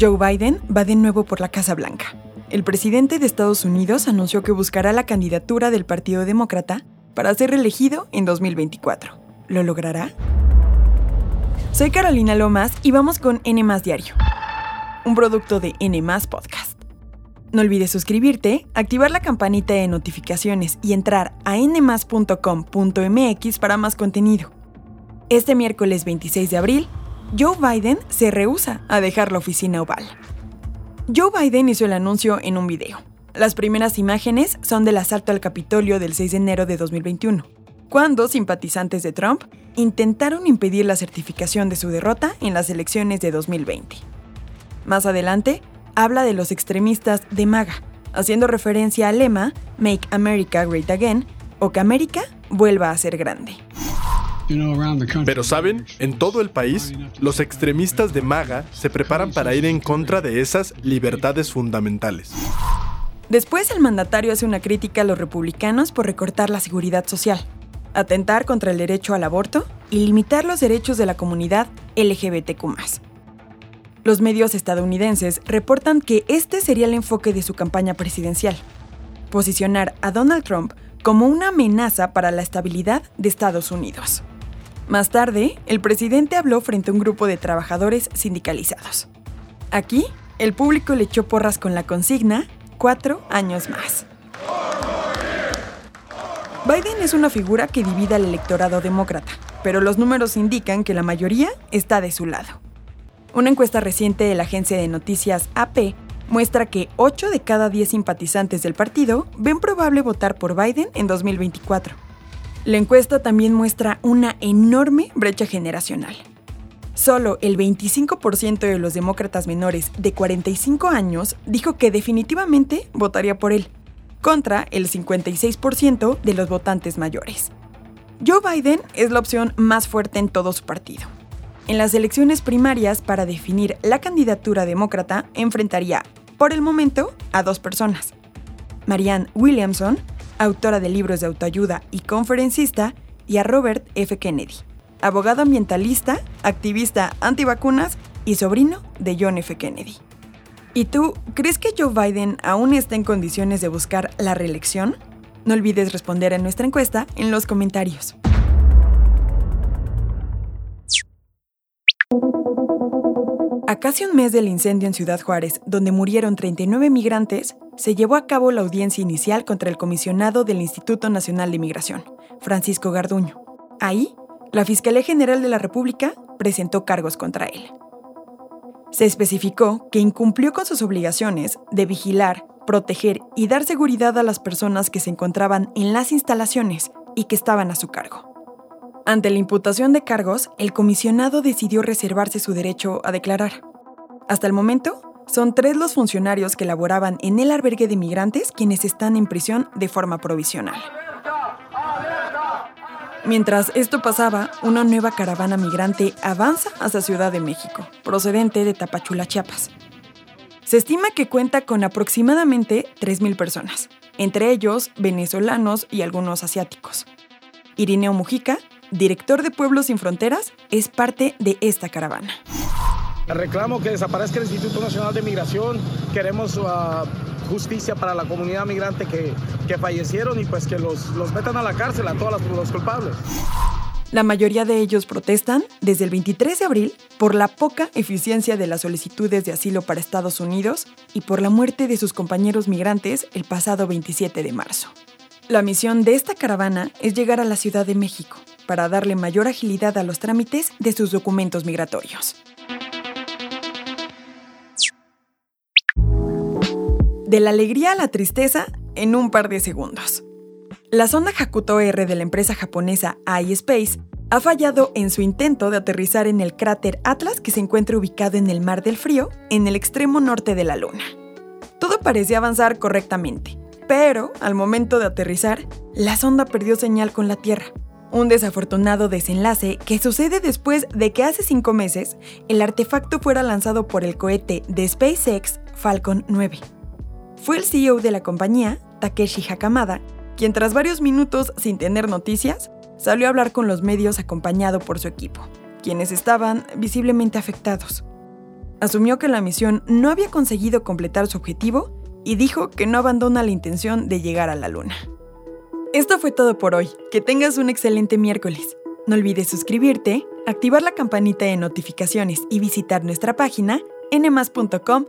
Joe Biden va de nuevo por la Casa Blanca. El presidente de Estados Unidos anunció que buscará la candidatura del Partido Demócrata para ser reelegido en 2024. ¿Lo logrará? Soy Carolina Lomas y vamos con N Diario, un producto de N Podcast. No olvides suscribirte, activar la campanita de notificaciones y entrar a nmas.com.mx para más contenido. Este miércoles 26 de abril, Joe Biden se rehúsa a dejar la oficina oval. Joe Biden hizo el anuncio en un video. Las primeras imágenes son del asalto al Capitolio del 6 de enero de 2021, cuando simpatizantes de Trump intentaron impedir la certificación de su derrota en las elecciones de 2020. Más adelante, habla de los extremistas de MAGA, haciendo referencia al lema Make America Great Again o que América vuelva a ser grande. Pero saben, en todo el país, los extremistas de MAGA se preparan para ir en contra de esas libertades fundamentales. Después el mandatario hace una crítica a los republicanos por recortar la seguridad social, atentar contra el derecho al aborto y limitar los derechos de la comunidad LGBTQ. Los medios estadounidenses reportan que este sería el enfoque de su campaña presidencial, posicionar a Donald Trump como una amenaza para la estabilidad de Estados Unidos. Más tarde, el presidente habló frente a un grupo de trabajadores sindicalizados. Aquí, el público le echó porras con la consigna cuatro años más. Biden es una figura que divide al electorado demócrata, pero los números indican que la mayoría está de su lado. Una encuesta reciente de la agencia de noticias AP muestra que 8 de cada 10 simpatizantes del partido ven probable votar por Biden en 2024. La encuesta también muestra una enorme brecha generacional. Solo el 25% de los demócratas menores de 45 años dijo que definitivamente votaría por él, contra el 56% de los votantes mayores. Joe Biden es la opción más fuerte en todo su partido. En las elecciones primarias para definir la candidatura demócrata enfrentaría, por el momento, a dos personas. Marianne Williamson, autora de libros de autoayuda y conferencista, y a Robert F. Kennedy, abogado ambientalista, activista antivacunas y sobrino de John F. Kennedy. ¿Y tú crees que Joe Biden aún está en condiciones de buscar la reelección? No olvides responder a nuestra encuesta en los comentarios. A casi un mes del incendio en Ciudad Juárez, donde murieron 39 migrantes, se llevó a cabo la audiencia inicial contra el comisionado del Instituto Nacional de Migración, Francisco Garduño. Ahí, la Fiscalía General de la República presentó cargos contra él. Se especificó que incumplió con sus obligaciones de vigilar, proteger y dar seguridad a las personas que se encontraban en las instalaciones y que estaban a su cargo. Ante la imputación de cargos, el comisionado decidió reservarse su derecho a declarar. Hasta el momento, son tres los funcionarios que laboraban en el albergue de migrantes quienes están en prisión de forma provisional. Mientras esto pasaba, una nueva caravana migrante avanza hacia Ciudad de México, procedente de Tapachula, Chiapas. Se estima que cuenta con aproximadamente 3.000 personas, entre ellos venezolanos y algunos asiáticos. Irineo Mujica, director de Pueblos Sin Fronteras, es parte de esta caravana. Reclamo que desaparezca el Instituto Nacional de Migración. Queremos uh, justicia para la comunidad migrante que, que, fallecieron y pues que los, los metan a la cárcel a todos los culpables. La mayoría de ellos protestan desde el 23 de abril por la poca eficiencia de las solicitudes de asilo para Estados Unidos y por la muerte de sus compañeros migrantes el pasado 27 de marzo. La misión de esta caravana es llegar a la Ciudad de México, para darle mayor agilidad a los trámites de sus documentos migratorios. De la alegría a la tristeza en un par de segundos. La sonda Hakuto R de la empresa japonesa iSpace ha fallado en su intento de aterrizar en el cráter Atlas que se encuentra ubicado en el Mar del Frío, en el extremo norte de la Luna. Todo parecía avanzar correctamente, pero al momento de aterrizar, la sonda perdió señal con la Tierra un desafortunado desenlace que sucede después de que hace cinco meses el artefacto fuera lanzado por el cohete de SpaceX Falcon 9. Fue el CEO de la compañía, Takeshi Hakamada, quien tras varios minutos sin tener noticias, salió a hablar con los medios acompañado por su equipo, quienes estaban visiblemente afectados. asumió que la misión no había conseguido completar su objetivo y dijo que no abandona la intención de llegar a la Luna. Esto fue todo por hoy. Que tengas un excelente miércoles. No olvides suscribirte, activar la campanita de notificaciones y visitar nuestra página nmas.com.mx.